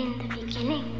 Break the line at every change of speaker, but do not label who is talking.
in the beginning.